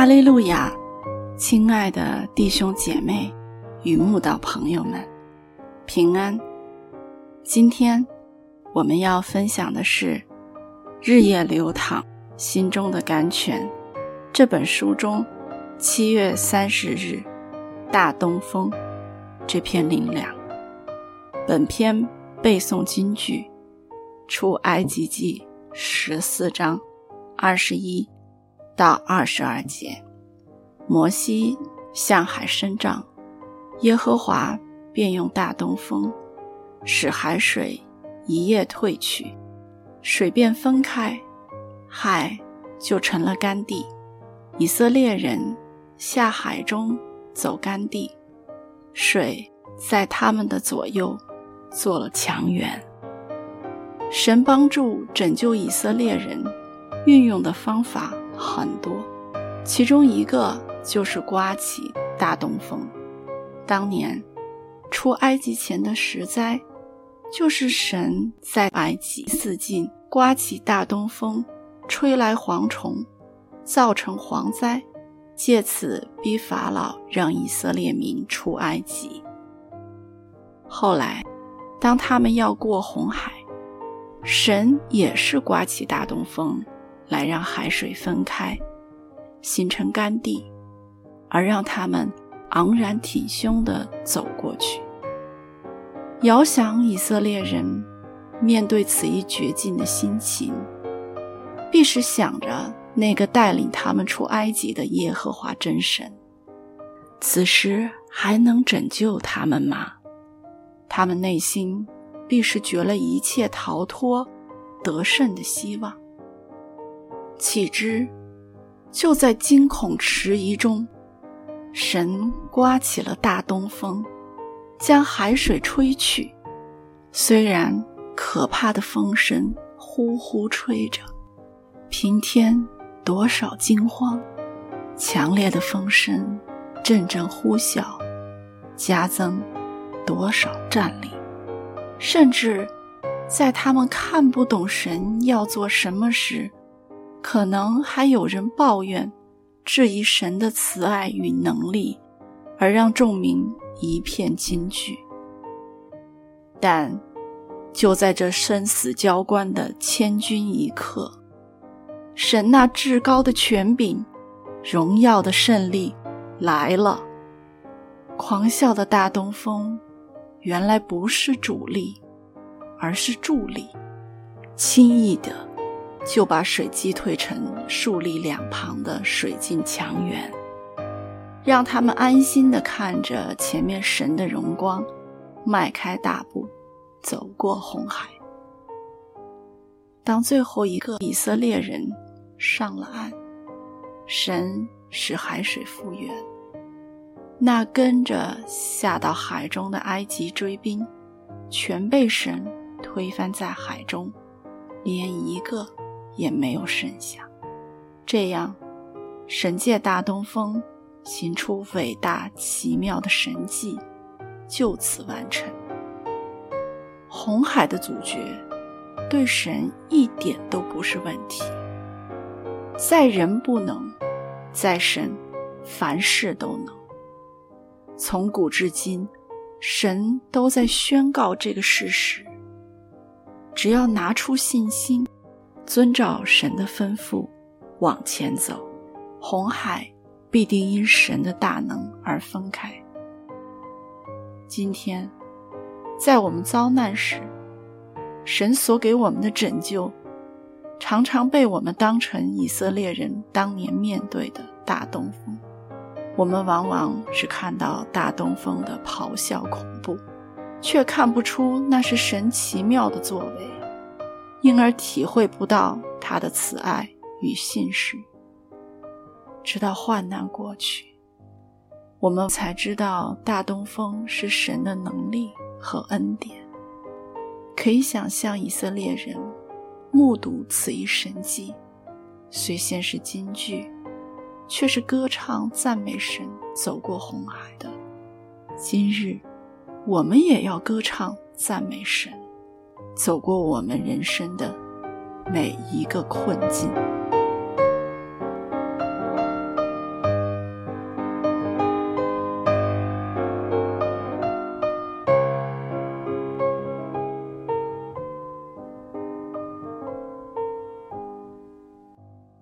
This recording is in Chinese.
哈利路亚，亲爱的弟兄姐妹与慕道朋友们，平安。今天我们要分享的是《日夜流淌心中的甘泉》这本书中七月三十日大东风这篇灵粮。本篇背诵金句：出埃及记十四章二十一。到二十二节，摩西向海伸杖，耶和华便用大东风，使海水一夜退去，水便分开，海就成了干地。以色列人下海中走干地，水在他们的左右做了墙垣。神帮助拯救以色列人，运用的方法。很多，其中一个就是刮起大东风。当年出埃及前的十灾，就是神在埃及四境刮起大东风，吹来蝗虫，造成蝗灾，借此逼法老让以色列民出埃及。后来，当他们要过红海，神也是刮起大东风。来让海水分开，形成干地，而让他们昂然挺胸地走过去。遥想以色列人面对此一绝境的心情，必是想着那个带领他们出埃及的耶和华真神，此时还能拯救他们吗？他们内心必是绝了一切逃脱得胜的希望。岂知，就在惊恐迟疑中，神刮起了大东风，将海水吹去。虽然可怕的风声呼呼吹着，平添多少惊慌；强烈的风声阵阵呼啸，加增多少战栗。甚至在他们看不懂神要做什么时，可能还有人抱怨、质疑神的慈爱与能力，而让众民一片惊惧。但就在这生死交关的千钧一刻，神那至高的权柄、荣耀的胜利来了。狂笑的大东风，原来不是主力，而是助力，轻易的。就把水击退成竖立两旁的水晶墙垣，让他们安心地看着前面神的荣光，迈开大步走过红海。当最后一个以色列人上了岸，神使海水复原，那跟着下到海中的埃及追兵，全被神推翻在海中，连一个。也没有剩下，这样，神界大东风行出伟大奇妙的神迹，就此完成。红海的主角对神一点都不是问题，在人不能，在神凡事都能。从古至今，神都在宣告这个事实。只要拿出信心。遵照神的吩咐往前走，红海必定因神的大能而分开。今天，在我们遭难时，神所给我们的拯救，常常被我们当成以色列人当年面对的大东风。我们往往只看到大东风的咆哮恐怖，却看不出那是神奇妙的作为。因而体会不到他的慈爱与信实，直到患难过去，我们才知道大东风是神的能力和恩典。可以想象以色列人目睹此一神迹，虽先是惊惧，却是歌唱赞美神走过红海的。今日，我们也要歌唱赞美神。走过我们人生的每一个困境。